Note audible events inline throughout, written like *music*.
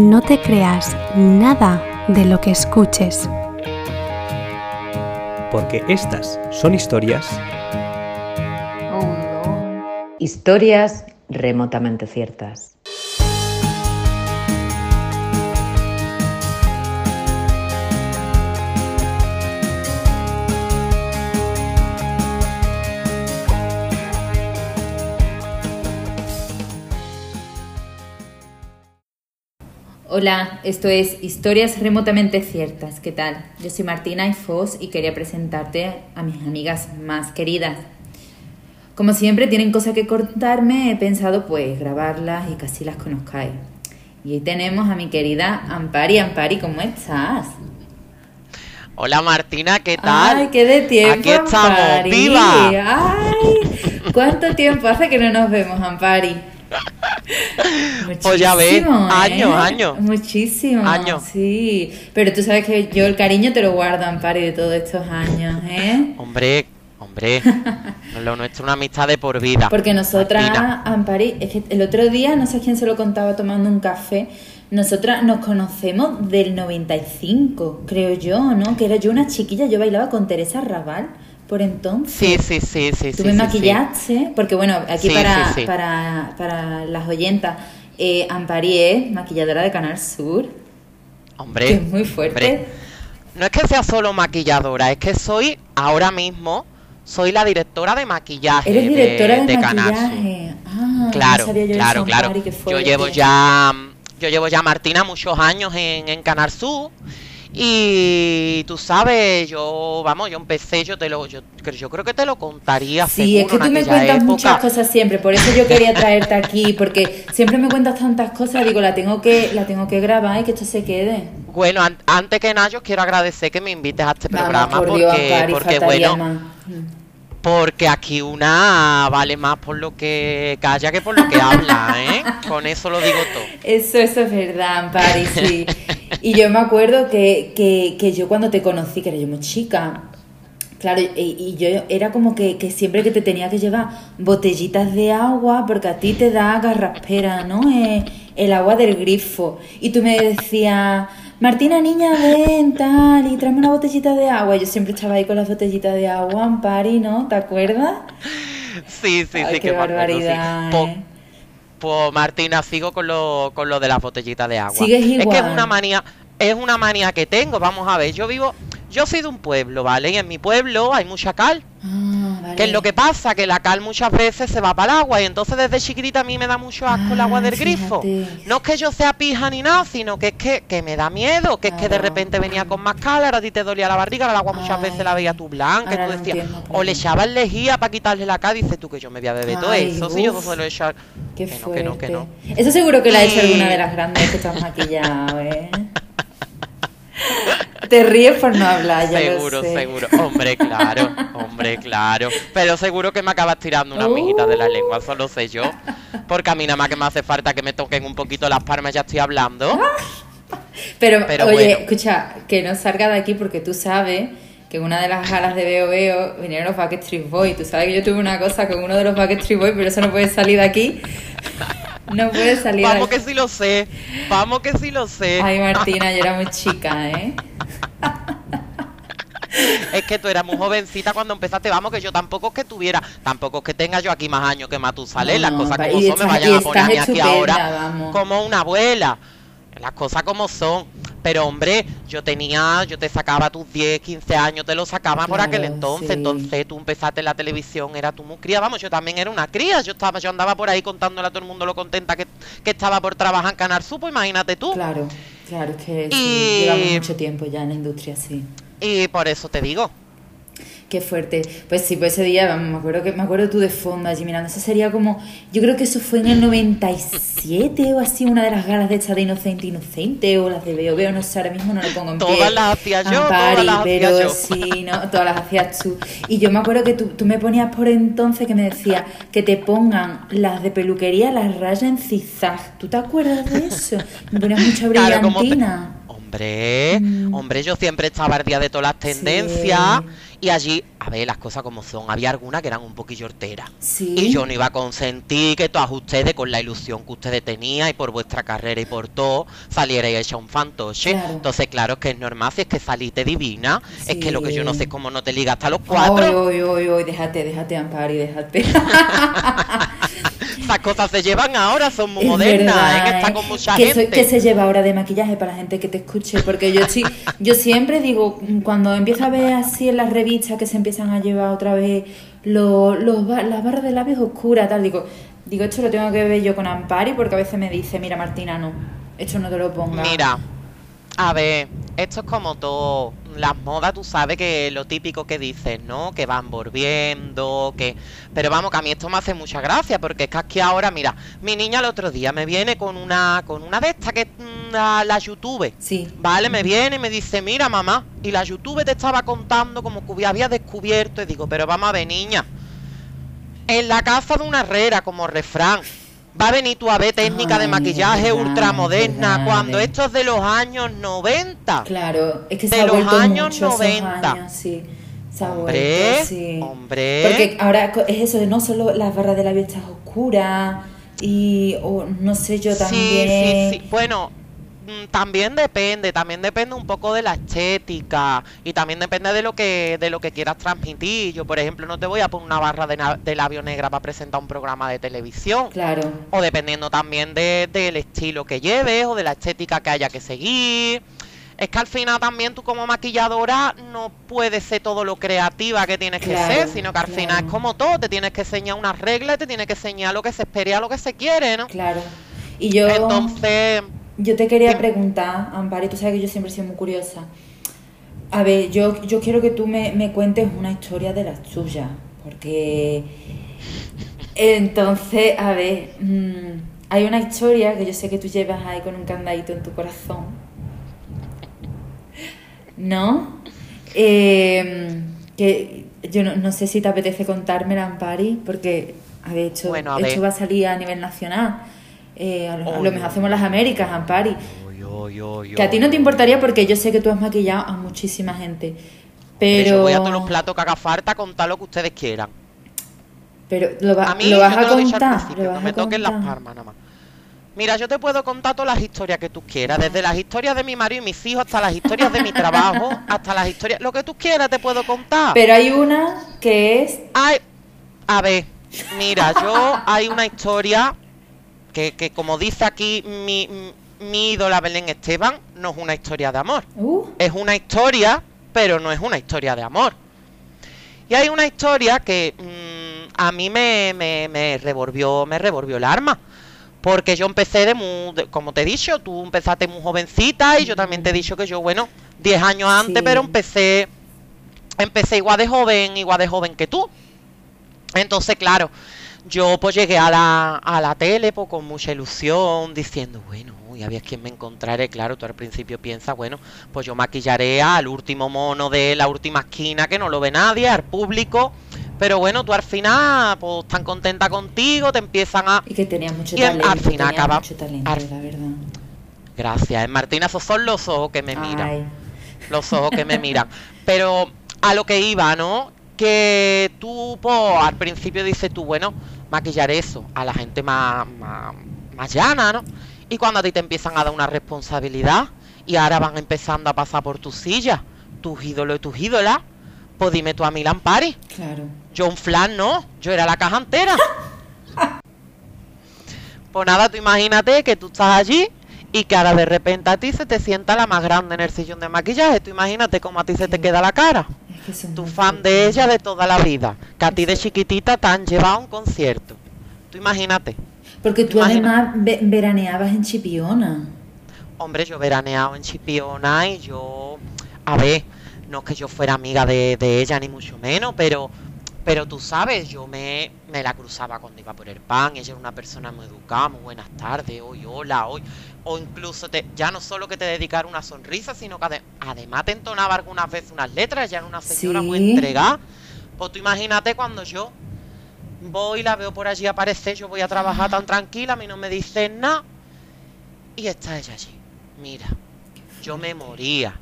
no te creas nada de lo que escuches. Porque estas son historias. Oh, no. Historias remotamente ciertas. Hola, esto es Historias Remotamente Ciertas. ¿Qué tal? Yo soy Martina Ifos y quería presentarte a mis amigas más queridas. Como siempre tienen cosas que contarme, he pensado pues grabarlas y casi las conozcáis. Y hoy tenemos a mi querida Ampari. Ampari, ¿cómo estás? Hola Martina, ¿qué tal? Ay, qué de tiempo. Aquí estamos, Ampari. ¡viva! Ay, ¿cuánto tiempo hace que no nos vemos, Ampari? Pues ya ves, Muchísimo, ¿eh? años, años. Muchísimo. Años. Sí. Pero tú sabes que yo el cariño te lo guardo, Ampari, de todos estos años, ¿eh? Hombre, hombre, *laughs* lo nuestro es una amistad de por vida. Porque nosotras. Ampari, es que el otro día, no sé quién se lo contaba tomando un café, nosotras nos conocemos del 95, creo yo, ¿no? Que era yo una chiquilla, yo bailaba con Teresa Raval por entonces. Sí, sí, sí, sí. Sí, maquillaste, porque bueno, aquí Sí, para. Para, para las oyentas, eh, Ampari es maquilladora de Canal Sur. Hombre, que es muy fuerte. hombre. No es que sea solo maquilladora, es que soy ahora mismo, soy la directora de maquillaje. Eres directora de, Canal Sur. maquillaje. Ah, Claro, no yo claro, claro. Yo llevo ya, yo llevo ya Martina muchos años en, en Canal Sur y tú sabes, yo, vamos, yo empecé, yo te lo, yo, yo creo que te lo contaría. Sí, es que tú me cuentas muchas cosas siempre, por eso yo quería traerte aquí, porque siempre me cuentas tantas cosas, digo, la tengo que, la tengo que grabar y que esto se quede. Bueno, an- antes que nada, yo quiero agradecer que me invites a este Vamos, programa por Dios, porque, porque bueno, más. Porque aquí una vale más por lo que calla que por lo que habla, ¿eh? Con eso lo digo todo. Eso, eso es verdad, Ampari, sí. *laughs* Y yo me acuerdo que, que, que yo cuando te conocí, que era yo muy chica, claro, y, y yo era como que, que siempre que te tenía que llevar botellitas de agua, porque a ti te da garraspera, ¿no? Eh, el agua del grifo. Y tú me decías, Martina, niña, ven, tal, y tráeme una botellita de agua. Yo siempre estaba ahí con las botellitas de agua, Ampari, ¿no? ¿Te acuerdas? Sí, sí, Ay, sí, qué sí. barbaridad, ¿eh? Pues Martina, sigo con lo, con lo de las botellitas de agua. Sigues Es que es igual. una manía, es una manía que tengo. Vamos a ver, yo vivo, yo soy de un pueblo, ¿vale? Y en mi pueblo hay mucha cal. Ah, vale. Que es lo que pasa, que la cal muchas veces se va para el agua y entonces desde chiquitita a mí me da mucho asco el Ah, agua del grifo. fíjate. No es que yo sea pija ni nada, sino que es que, que me da miedo, que es que de repente venía con más cal, ahora a ti te dolía la barriga, el agua muchas Ay, veces la veías tú blanca, y tú decías, entiendo, o le echabas lejía para quitarle la cal, dices tú que yo me voy a beber todo eso, si yo no uf. suelo echar... Qué que no, que no, que no. Eso seguro que la ha hecho Y- alguna de las grandes que te has maquillado, ¿eh? *laughs* Te ríes por no hablar, ya Seguro, lo sé. seguro. Hombre, claro, hombre, claro. Pero seguro que me acabas tirando una Uh. mijita de la lengua, eso lo sé yo. Porque a mí nada más que me hace falta que me toquen un poquito las palmas, ya estoy hablando. *laughs* Pero, Pero oye, bueno. escucha, que no salga de aquí porque tú sabes que una de las galas de Veo Veo vinieron los Backstreet Boys. Tú sabes que yo tuve una cosa con uno de los Backstreet Boys, pero eso no puede salir de aquí. *laughs* No puede salir Vamos de que sí lo sé, vamos que sí lo sé. Ay, Martina, yo era muy chica, ¿eh? *laughs* Es que tú eras muy jovencita cuando empezaste, vamos que yo tampoco es que tuviera, tampoco es que tenga yo aquí más años que Matusalén, las No, cosas pa- como son, me vayan a poner aquí ahora vamos. como una abuela. Las cosas como son. Pero hombre, yo tenía, yo te sacaba tus 10, 15 años, te lo sacaba por aquel entonces. sí. Entonces tú empezaste en la televisión, era tú muy cría. Vamos, yo también era una cría. Yo estaba, yo andaba por ahí contándole a todo el mundo lo contenta que, que estaba por trabajar en Canal Supo, imagínate tú. Claro, claro, es que sí, Y- llevamos mucho tiempo ya en la industria, sí. Y por eso te digo. Qué fuerte. Pues sí, pues ese día, vamos, me acuerdo que me acuerdo tú de fondo allí mirando. Eso sería como, yo creo que eso fue en el 97 o así, una de las galas de esta de Inocente Inocente o las de Veo Veo, no sé, ahora mismo no lo pongo en pie. Todas las hacía yo, Ampari, todas las hacía pero yo. sí, no, todas las hacías tú. Y yo me acuerdo que tú, tú me ponías por entonces que me decías que te pongan las de peluquería, las rayas en zigzag. ¿Tú te acuerdas de eso? Me ponías mucha Claro, brillantina. Hombre, Mm. hombre, yo siempre estaba al día de todas las tendencias y allí, a ver, las cosas como son, había algunas que eran un poquillo horteras. Sí. Y yo no iba a consentir que todas ustedes, con la ilusión que ustedes tenían y por vuestra carrera y por todo, salierais hecha un fantoche. Claro. Entonces, claro, es que es normal, si es que saliste divina. Es que lo que yo no sé es cómo no te ligas hasta los cuatro. Oy, oy, oy, oy, déjate, déjate, Ampari, déjate. *laughs* Esas cosas se llevan ahora, son muy Es modernas, verdad, que está ¿eh? con mucha ¿Qué, gente. soy- se lleva ahora de maquillaje para la gente que te escuche? Porque yo sí, *laughs* yo siempre digo, cuando empiezo a ver así en las revistas que se empiezan a llevar otra vez los, los las barras de labios oscuras, tal, digo, digo, esto lo tengo que ver yo con Ampari porque a veces me dice, mira Martina, no, esto no te lo pongas. Mira, a ver, esto es como todo. Las modas, tú sabes que lo típico que dices, ¿no? Que van volviendo, que... Pero vamos, que a mí esto me hace mucha gracia, porque es que aquí ahora, mira, mi niña el otro día me viene con una, con una de estas que mm, la, la YouTube. Sí. Vale, me viene y me dice, mira mamá, y la YouTube te estaba contando como que había descubierto, y digo, pero vamos a ver, niña, en la casa de una herrera, como refrán, va a venir tu a ver técnica de Ay, maquillaje es verdad, ultramoderna, verdad, cuando eh. esto es de los años 90. Claro, es que se De ha los años mucho esos 90. años, sí. Se ha Hombre, vuelto, sí. hombre. Porque ahora es eso de no solo las barras de labios estas oscuras y o no sé yo Sí, también. sí, sí. Bueno, mm, también depende, también depende un poco de la estética y también depende de lo que de lo que quieras transmitir. Yo, por ejemplo, no te voy a poner una barra de, de labio negra para presentar un programa de televisión. Claro. O dependiendo también de- del estilo que lleves o de la estética que haya que seguir. Es que al final también tú como maquilladora no puedes ser todo lo creativa que tienes que ser, sino que al final es como todo, te tienes que enseñar unas reglas, te tienes que enseñar lo que se espera, lo que se quiere, ¿no? Claro. Y yo Entonces, yo te quería preguntar, Amparo, y tú sabes que yo siempre he sido muy curiosa. A ver, yo, yo quiero que tú me, me cuentes una historia de las tuyas, porque entonces, a ver, mm, hay una historia que yo sé que tú llevas ahí con un candadito en tu corazón, ¿no? Eh, que yo no, no sé si te apetece contármela, Ampari, porque, a ver, esto, Bueno, a esto ver. va a salir a nivel nacional. Eh, a, lo, a lo mejor hacemos las Américas, Ampari. Que a ti no te importaría porque yo sé que tú has maquillado a muchísima gente. Pero yo voy a todos los platos que haga falta, contar lo que ustedes quieran. Pero lo, va- A mí, lo vas a lo contar. lo no me toquen las palmas nada más. Mira, yo te puedo contar todas las historias que tú quieras, desde las historias de mi marido y mis hijos hasta las historias de mi trabajo, *laughs* hasta las historias, lo que tú quieras te puedo contar. Pero hay una que es. Ay, a ver, mira, yo hay una historia que, que como dice aquí mi, mi ídola Belén Esteban, no es una historia de amor. Uh, Es una historia, pero no es una historia de amor. Y hay una historia que mm, a mí me, me, me revolvió, me revolvió el arma. Porque yo empecé de muy, de- como te he dicho, tú empezaste muy jovencita y yo también te he dicho que yo, bueno, 10 años antes, Sí. pero empecé, empecé igual de joven, igual de joven que tú. Entonces, claro, yo pues llegué a la, a la tele pues, con mucha ilusión, diciendo, bueno, uy, a ver quién me encontraré. Claro, tú al principio piensas, bueno, pues yo maquillaré al último mono de la última esquina que no lo ve nadie, al público. Pero bueno, tú al final, pues tan contenta contigo, te empiezan a... y que tenía mucho Y en- talento. al final acaba- mucho talento, al- la verdad. Gracias, eh, Martina, esos son los ojos que me miran. Ay, los ojos que me miran. Pero a lo que iba, ¿no? Que tú, pues, al principio dices tú, bueno, maquillar eso a la gente más, más, más llana, ¿no? Y cuando a ti te empiezan a dar una responsabilidad y ahora van empezando a pasar por tus sillas, tus ídolos y tus ídolas, pues dime tú a mí, Lampari. claro. Yo un flan no, yo era la caja entera. *laughs* Pues nada, tú imagínate que tú estás allí y que ahora de repente a ti se te sienta la más grande en el sillón de maquillaje. Tú imagínate cómo a ti se te queda la cara. Es que Tu fan de ella de toda la vida. Que a ti de chiquitita te han llevado a un concierto. Tú imagínate. Porque tú además ve- veraneabas en Chipiona. Hombre, yo veraneado en Chipiona y yo, a ver, no es que yo fuera amiga de, de ella ni mucho menos, pero, pero tú sabes, yo me, me la cruzaba cuando iba por el pan, ella era una persona muy educada, muy buenas tardes, hoy, hola, hoy, o incluso te, ya no solo que te dedicara una sonrisa, sino que ade- además te entonaba algunas veces unas letras, ya era una señora muy entregada. Pues tú imagínate cuando yo voy, la veo por allí aparecer, yo voy a trabajar tan tranquila, a mí no me dicen nada, y está ella allí. Mira, yo me moría.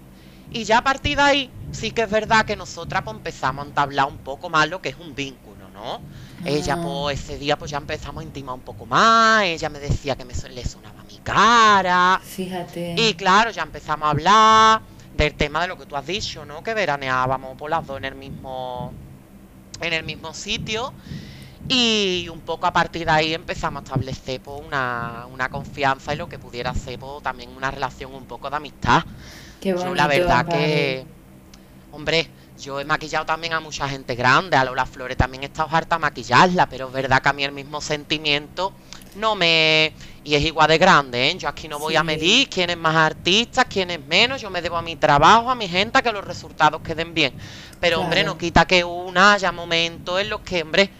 Y ya a partir de ahí, sí que es verdad que nosotras pues, empezamos a entablar un poco más lo que es un vínculo, ¿no? Ella, Ah. pues ese día, pues ya empezamos a intimar un poco más. Ella me decía que me le sonaba cara. Fíjate. Y claro, ya empezamos a hablar del tema de lo que tú has dicho, ¿no? Que veraneábamos por las dos en el mismo, en el mismo sitio. Y un poco a partir de ahí empezamos a establecer pues, una, una confianza y lo que pudiera ser pues, también una relación un poco de amistad. Qué bonito, Yo la verdad que, hombre, yo he maquillado también a mucha gente grande, a Lola Flores también he estado harta a maquillarla, pero es verdad que a mí el mismo sentimiento no me... Y es igual de grande, ¿eh? Yo aquí no voy a medir quién es más artista, quién es menos, yo me debo a mi trabajo, a mi gente, a que los resultados queden bien. Pero, hombre, no quita que una haya momentos en los que, hombre...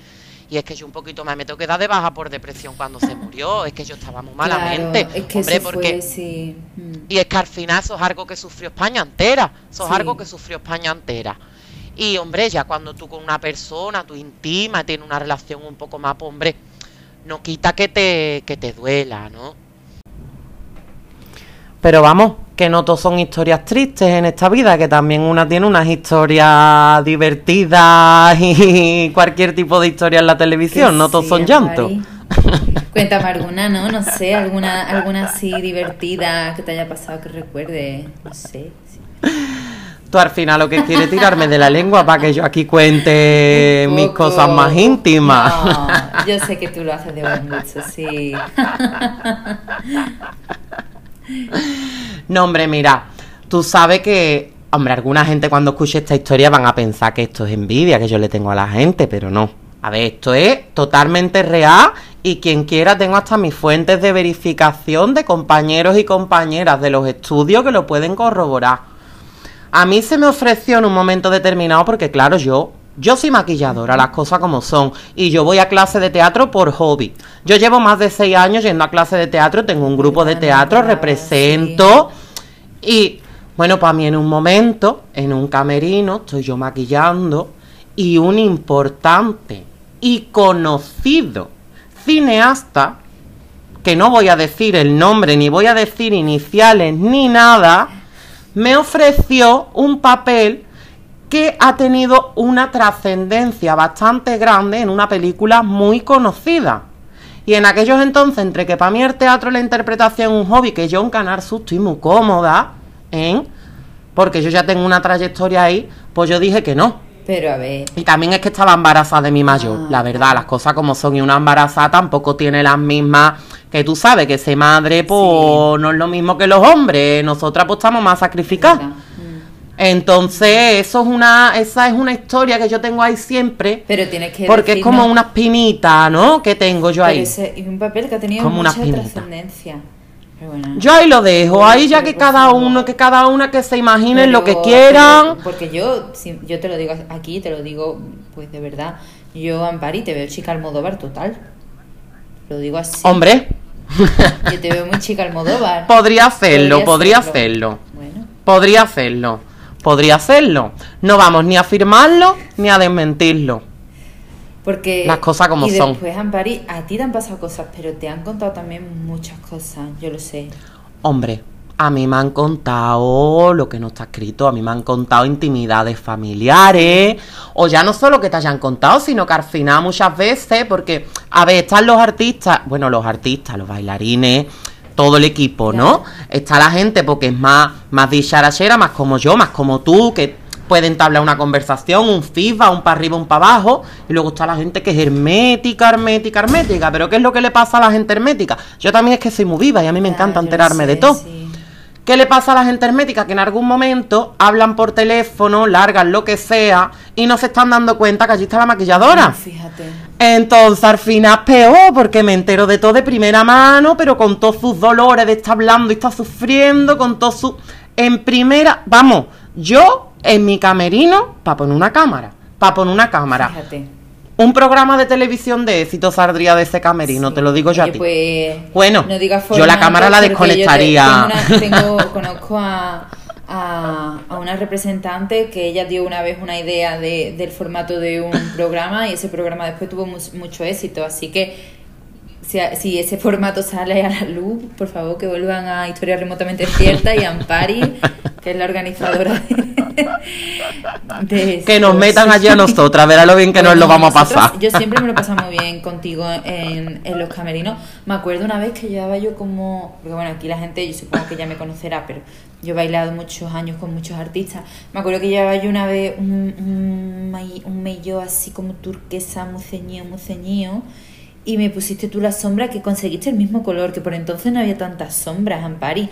Y es que yo un poquito más me tengo que dar de baja por depresión cuando se murió. Es que yo estaba muy malamente. Claro, es que hombre, fue, porque sí. mm. y es que al final eso es algo que sufrió España entera. Eso es Sí. algo que sufrió España entera. Y hombre, ya cuando tú con una persona, tú intima, tienes una relación un poco más, pues hombre, no quita que te, que te duela, ¿no? Pero vamos, que no todos son historias tristes en esta vida, que también una tiene unas historias divertidas y *laughs* cualquier tipo de historia en la televisión, Que no todos sí, son llantos. *laughs* Cuéntame alguna, ¿no? No sé, alguna, alguna así divertida que te haya pasado que recuerde. No sé. sí. Tú al final lo que quieres tirarme de la lengua para que yo aquí cuente mis cosas más íntimas. No, yo sé que tú lo haces de buen gusto, sí. No, hombre, mira, tú sabes que, hombre, alguna gente cuando escuche esta historia van a pensar que esto es envidia que yo le tengo a la gente, pero no. A ver, esto es totalmente real y quien quiera tengo hasta mis fuentes de verificación de compañeros y compañeras de los estudios que lo pueden corroborar. A mí se me ofreció en un momento determinado porque claro, yo yo soy maquilladora, las cosas como son, y yo voy a clase de teatro por hobby. Yo llevo más de seis años yendo a clase de teatro, tengo un grupo de teatro, represento, y bueno, para mí en un momento, en un camerino, estoy yo maquillando, y un importante y conocido cineasta, que no voy a decir el nombre, ni voy a decir iniciales, ni nada, me ofreció un papel que ha tenido una trascendencia bastante grande en una película muy conocida. Y en aquellos entonces, entre que para mí el teatro y la interpretación es un hobby, que yo en Canal Sur estoy muy cómoda, ¿eh? porque yo ya tengo una trayectoria ahí, pues yo dije que no. Pero a ver, Y también es que estaba embarazada de mi mayor, Ah, la verdad, las cosas como son. Y una embarazada tampoco tiene las mismas que tú sabes, que ser madre, pues no es lo mismo que los hombres. Nosotras pues estamos más sacrificadas. Mm. Entonces, eso es una, esa es una historia que yo tengo ahí siempre, pero tienes que porque es como una espinita, ¿no? Que tengo yo ahí. es un papel que ha tenido Como mucha trascendencia. Bueno. Yo ahí lo dejo, ahí ya que cada uno, que cada una que se imaginen lo que quieran. pero- Porque yo, si- yo te lo digo aquí, te lo digo, pues de verdad. Yo, Ampari, te veo chica Almodóvar total. Lo digo así. Hombre, Yo te veo muy chica Almodóvar. podría hacerlo, podría serlo. hacerlo. Bueno, Podría hacerlo, podría hacerlo. No vamos ni a afirmarlo ni a desmentirlo. porque... Las cosas como y son. después, Ampari, a ti te han pasado cosas, pero te han contado también muchas cosas, yo lo sé. Hombre, a mí me han contado lo que no está escrito, a mí me han contado intimidades familiares, o ya no solo que te hayan contado, sino que al final muchas veces, porque, a ver, están los artistas, bueno, los artistas, los bailarines, todo el equipo, ¿no? Está la gente porque es más, más dicharachera, más como yo, más como tú, que pueden entablar una conversación, un feedback, un para arriba, un para abajo, y luego está la gente que es hermética, hermética, hermética, pero ¿qué es lo que le pasa a la gente hermética? Yo también es que soy muy viva y a mí me encanta enterarme de todo. sí. ¿Qué le pasa a la gente hermética? Que en algún momento hablan por teléfono, largan lo que sea, y no se están dando cuenta que allí está la maquilladora. Fíjate. Entonces al final peor, porque me entero de todo de primera mano, pero con todos sus dolores de estar hablando y estar sufriendo, con todo su... En primera, vamos, yo en mi camerino, para poner una cámara, para poner una cámara. Fíjate. Un programa de televisión de éxito saldría de ese camerino, Sí. te lo digo yo a ti. Pues, Bueno, no yo la cámara la yo desconectaría. tengo una- *laughs* tengo- conozco a, a, a una representante que ella dio una vez una idea de, del formato de un *laughs* programa y ese programa después tuvo mu- mucho éxito. Así que si, si ese formato sale a la luz, por favor que vuelvan a Historia Remotamente Cierta y Ampari, *laughs* que es la organizadora de, *laughs* de Que nos metan allí a nosotras, verá lo bien que nos Bueno, lo vamos a pasar. Yo siempre me lo paso muy bien contigo en, en los camerinos. Me acuerdo una vez que llevaba yo como. Porque bueno, aquí la gente, yo supongo que ya me conocerá, pero yo he bailado muchos años con muchos artistas. Me acuerdo que llevaba yo una vez un, un, un maillot así como turquesa, muy ceñido, muy ceñido. Y me pusiste tú la sombra que conseguiste el mismo color, que por entonces no había tantas sombras, Ampari.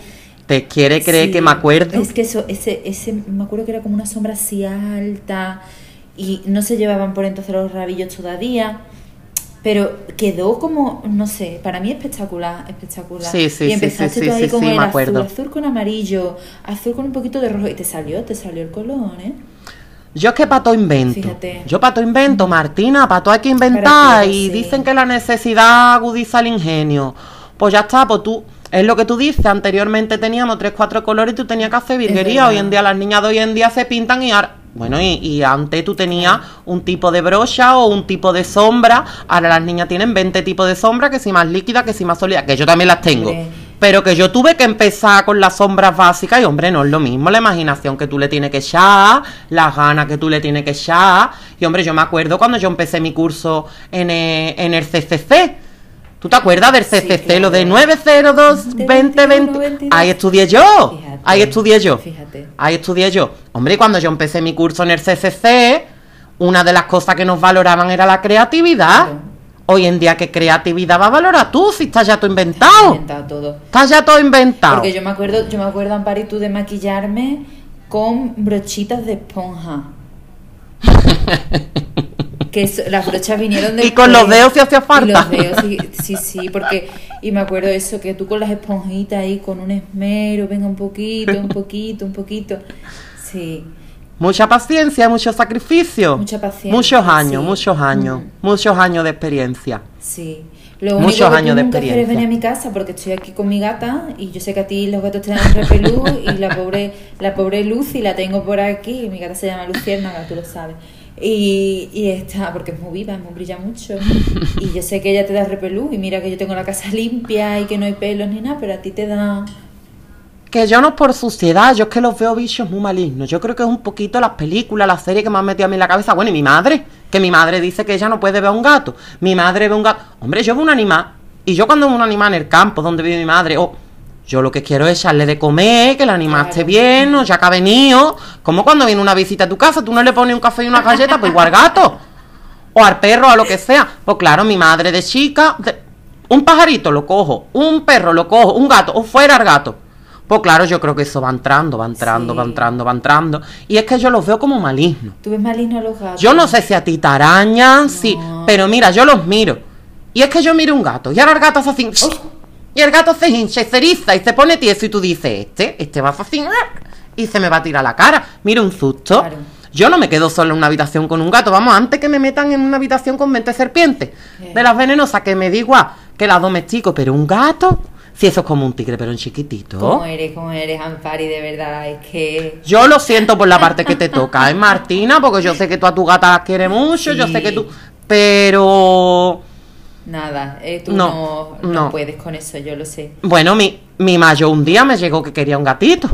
¿Te quiere creer Sí, que me acuerdo? Es que eso, ese, ese, me acuerdo que era como una sombra así alta y no se llevaban por entonces los rabillos todavía. Pero quedó como, no sé, para mí espectacular, espectacular. Sí, sí, y empezaste sí, tú sí, ahí sí, con el azul, azul con amarillo, azul con un poquito de rojo y te salió, te salió el color, ¿eh? Yo es que pato invento. Fíjate. Yo pato invento, Martina, pato hay que inventar. Para que, y dicen que la necesidad agudiza el ingenio. Pues ya está, pues tú, es lo que tú dices. Anteriormente teníamos tres, cuatro colores y tú tenías que hacer virguería. Hoy en día las niñas de hoy en día se pintan y ahora. Bueno, y, y antes tú tenías un tipo de brocha o un tipo de sombra. Ahora las niñas tienen 20 tipos de sombra, que si más líquida, que si más sólida, que yo también las tengo. Pero que yo tuve que empezar con las sombras básicas y hombre, no es lo mismo la imaginación que tú le tienes que echar, las ganas que tú le tienes que echar. Y hombre, yo me acuerdo cuando yo empecé mi curso en el, en el CCC. ¿Tú te acuerdas del CCC? claro. Lo de 902 2020. Ahí estudié yo. Fíjate, Ahí estudié yo. fíjate. Ahí estudié yo. Hombre, y cuando yo empecé mi curso en el CCC, una de las cosas que nos valoraban era la creatividad. Claro. Hoy en día, ¿qué creatividad va a valorar tú si estás ya todo inventado? Inventado todo. Estás ya todo inventado. Porque yo me acuerdo, yo me acuerdo, Ampari, tú de maquillarme con brochitas de esponja. *laughs* que eso- las brochas vinieron de Y con los dedos si hacía falta. Y los dedos, sí, *laughs* sí, sí, porque y me acuerdo eso que tú con las esponjitas ahí con un esmero, venga un poquito, un poquito, un poquito. Sí. Mucha paciencia, mucho sacrificio. Mucha paciencia, Muchos años, sí. muchos años, Mm. muchos años de experiencia. Sí. Lo único Muchos que años de experiencia. venir a mi casa porque estoy aquí con mi gata y yo sé que a ti los gatos te dan repelú y la pobre la pobre Lucy la tengo por aquí, mi gata se llama Luciérnaga, tú lo sabes. Y, y está, porque es muy viva, muy brilla mucho. *laughs* Y yo sé que ella te da repelú y mira que yo tengo la casa limpia y que no hay pelos ni nada, pero a ti te da... Que yo no es por suciedad, yo es que los veo bichos muy malignos. Yo creo que es un poquito las películas, las series que me han metido a mí en la cabeza. Bueno, y mi madre, que mi madre dice que ella no puede ver a un gato. Mi madre ve un gato. Hombre, yo veo un animal. Y yo cuando veo un animal en el campo donde vive mi madre, oh, yo lo que quiero es echarle de comer, que Claro. esté bien, no ya que ha venido. Como cuando viene una visita a tu casa, tú no le pones un café y una galleta, pues igual al gato. O al perro, a lo que sea. Pues claro, mi madre de chica, de- un pajarito lo cojo, un perro lo cojo, un gato, o fuera el gato. Pues claro, yo creo que eso va entrando, va entrando, Sí. va entrando, va entrando. Y es que yo los veo como malignos. Tú ves maligno a los gatos. Yo no sé si a ti te arañan, sí, pero mira, yo los miro. Y es que yo miro un gato, y ahora el gato hace así. Y el gato se hincha y se eriza y se pone tieso y tú dices, este, este va a así, y se me va a tirar la cara. Mira un susto. Claro. Yo no me quedo solo en una habitación con un gato, vamos, antes que me metan en una habitación con 20 serpientes. De las venenosas, que me igual que las domestico, pero un gato, si eso es como un tigre, pero en chiquitito. ¿Cómo eres? ¿Cómo eres, Ampari? De verdad, es que... Yo lo siento por la parte que te toca, ¿eh, Martina? Porque yo *laughs* sé que tú a tu gata las quieres mucho, yo sé que tú... Pero... Nada, eh, tú No, no, puedes con eso, yo lo sé. Bueno, mi, mi mayo un día me llegó que quería un gatito.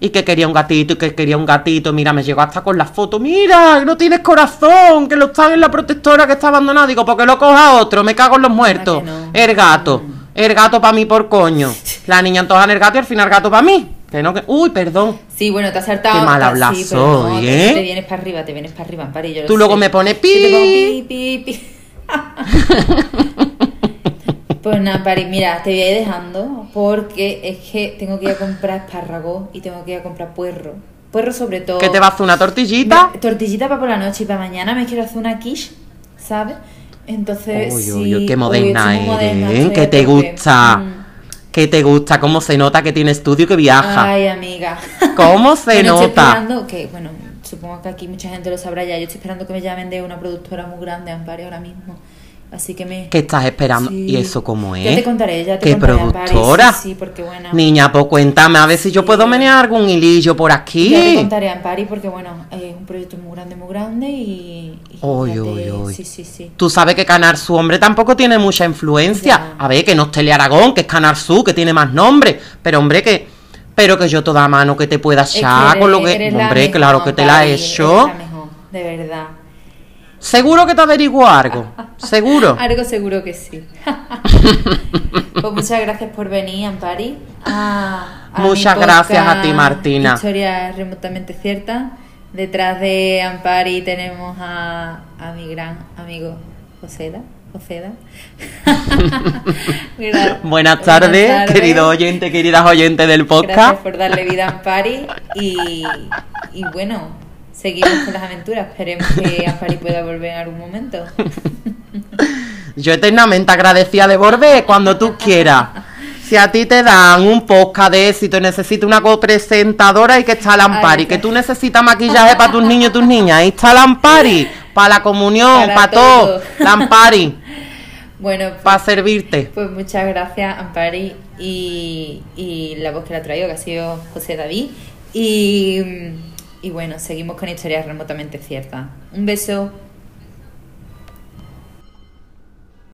Y que quería un gatito y que quería un gatito. Mira, me llegó hasta con la foto. Mira, no tienes corazón, que lo está en la protectora que está abandonada. Digo, porque lo coja otro, me cago en los muertos. no? El gato. El gato para mí por coño. *laughs* La niña antoja el gato y al final el gato para mí. Que no, que... Uy, perdón. Sí, bueno, te has saltado. Qué mal ta- habla sí, no, ¿eh? Te vienes para arriba, te vienes para arriba, lo Tú luego sé. me pones Sí, te pongo pi. pi, pi, pi. *laughs* Pues nada, Ampari, mira, te voy a ir dejando porque es que tengo que ir a comprar espárragos y tengo que ir a comprar puerro. Puerro sobre todo. Que te va a hacer una tortillita. Me- Tortillita para por la noche y para mañana me quiero hacer una quiche, ¿sabes? Entonces, Uy, uy, uy, qué uy, moderna estoy muy moderna, eres, ¿eh? estoy Que te gusta. Mm. Que te gusta, cómo se nota que tiene estudio y que viaja. Ay, amiga. ¿Cómo se Bueno, estoy nota? esperando que, bueno, supongo que aquí mucha gente lo sabrá ya. Yo estoy esperando que me llamen de una productora muy grande, Amparo, ahora mismo. Así que me... ¿Qué estás esperando? Sí. ¿Y eso cómo es? Ya te contaré, ya te ¿Qué contaré, Ampari, productora? Sí, sí, porque bueno... Niña, pues cuéntame, a ver si yo puedo menear algún hilillo por Ya te aquí. contaré, Ampari, porque bueno, es un proyecto muy grande, muy grande y... y uy, uy. Sí, sí, sí. Tú sabes que Canar Su hombre tampoco tiene mucha influencia. Ya. A ver, que no es Tele Aragón, que es Canar Su, que tiene más nombre. Pero hombre, que. Pero que yo toda mano que te pueda echar con lo que. Hombre, mejor, claro que te la he hecho. eres la mejor, de verdad. Seguro que te averiguo algo. Seguro. *laughs* Algo seguro que sí. *laughs* pues muchas gracias por venir, Ampari. a- a Muchas gracias a ti, Martina. Historia remotamente cierta. Detrás de Ampari tenemos a, a mi gran amigo Joseda. Gra- *laughs* Buenas tardes, tardes. querido oyente, queridas oyentes del Gracias podcast. por darle vida a Ampari. Y, y bueno, seguimos con las aventuras. Esperemos que Ampari pueda volver en algún momento. *laughs* Yo eternamente agradecida de volver cuando tú quieras. Si a ti te dan un podcast de éxito y necesitas una copresentadora, hay que estar la Ampari. Que tú necesitas maquillaje para tus niños y tus niñas, ahí está la Ampari. Para la comunión, Para para, todo. todo. La Ampari, *laughs* Bueno, pues- para servirte. Pues muchas gracias, Ampari, y, y la voz que la ha traído, que ha sido José David. Y, y bueno, seguimos con historias remotamente ciertas. Un beso.